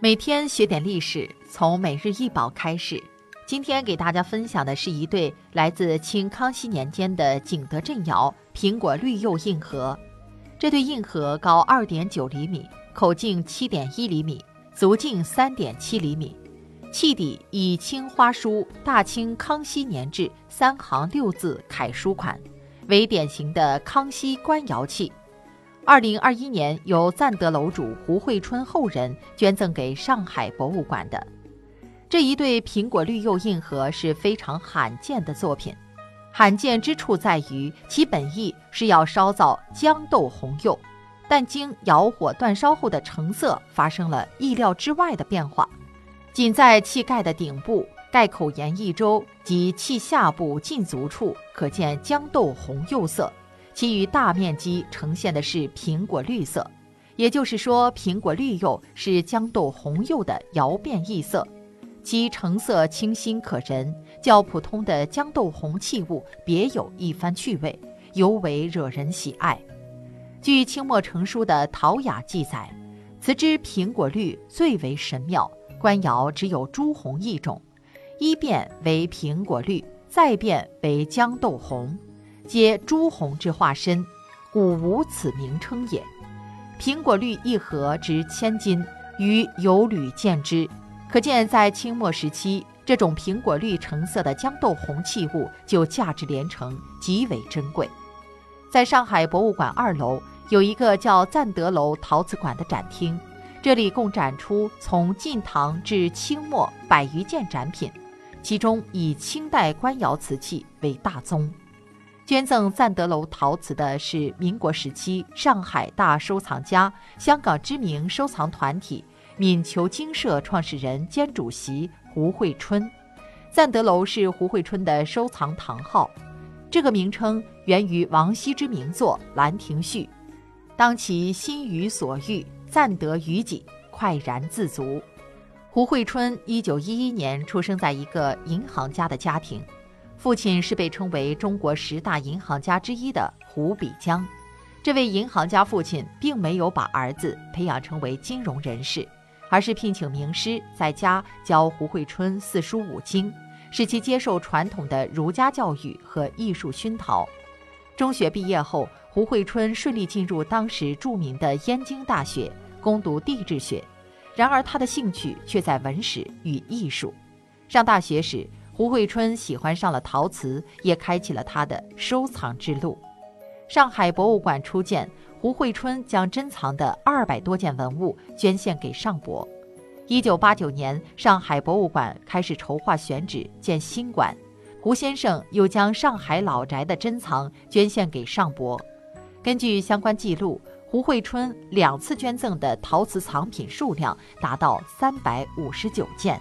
每天学点历史，从每日一宝开始。今天给大家分享的是一对来自清康熙年间的景德镇窑苹果绿釉硬盒。这对硬盒高二点九厘米，口径七点一厘米，足径三点七厘米，器底以青花书“大清康熙年制”三行六字楷书款，为典型的康熙官窑器。二零二一年由赞德楼主胡惠春后人捐赠给上海博物馆的这一对苹果绿釉印盒是非常罕见的作品。罕见之处在于其本意是要烧造豇豆红釉，但经窑火煅烧后的成色发生了意料之外的变化。仅在器盖的顶部盖口沿一周及器下部近足处可见豇豆红釉色。其余大面积呈现的是苹果绿色，也就是说，苹果绿釉是豇豆红釉的窑变异色，其成色清新可人，较普通的豇豆红器物别有一番趣味，尤为惹人喜爱。据清末成书的《陶雅》记载，此之苹果绿最为神妙，官窑只有朱红一种，一变为苹果绿，再变为豇豆红。皆朱红之化身，故无此名称也。苹果绿一盒值千金，于有屡见之，可见在清末时期，这种苹果绿成色的豇豆红器物就价值连城，极为珍贵。在上海博物馆二楼有一个叫赞德楼陶瓷馆的展厅，这里共展出从晋唐至清末百余件展品，其中以清代官窑瓷器为大宗。捐赠赞德楼陶瓷的是民国时期上海大收藏家、香港知名收藏团体闽球精社创始人兼主席胡惠春。赞德楼是胡惠春的收藏堂号，这个名称源于王羲之名作《兰亭序》：“当其心于所欲，赞得于己，快然自足。”胡惠春一九一一年出生在一个银行家的家庭。父亲是被称为中国十大银行家之一的胡比江，这位银行家父亲并没有把儿子培养成为金融人士，而是聘请名师在家教胡慧春四书五经，使其接受传统的儒家教育和艺术熏陶。中学毕业后，胡慧春顺利进入当时著名的燕京大学攻读地质学，然而他的兴趣却在文史与艺术。上大学时，胡慧春喜欢上了陶瓷，也开启了他的收藏之路。上海博物馆初建，胡慧春将珍藏的二百多件文物捐献给上博。一九八九年，上海博物馆开始筹划选址建新馆，胡先生又将上海老宅的珍藏捐献给上博。根据相关记录，胡慧春两次捐赠的陶瓷藏品数量达到三百五十九件。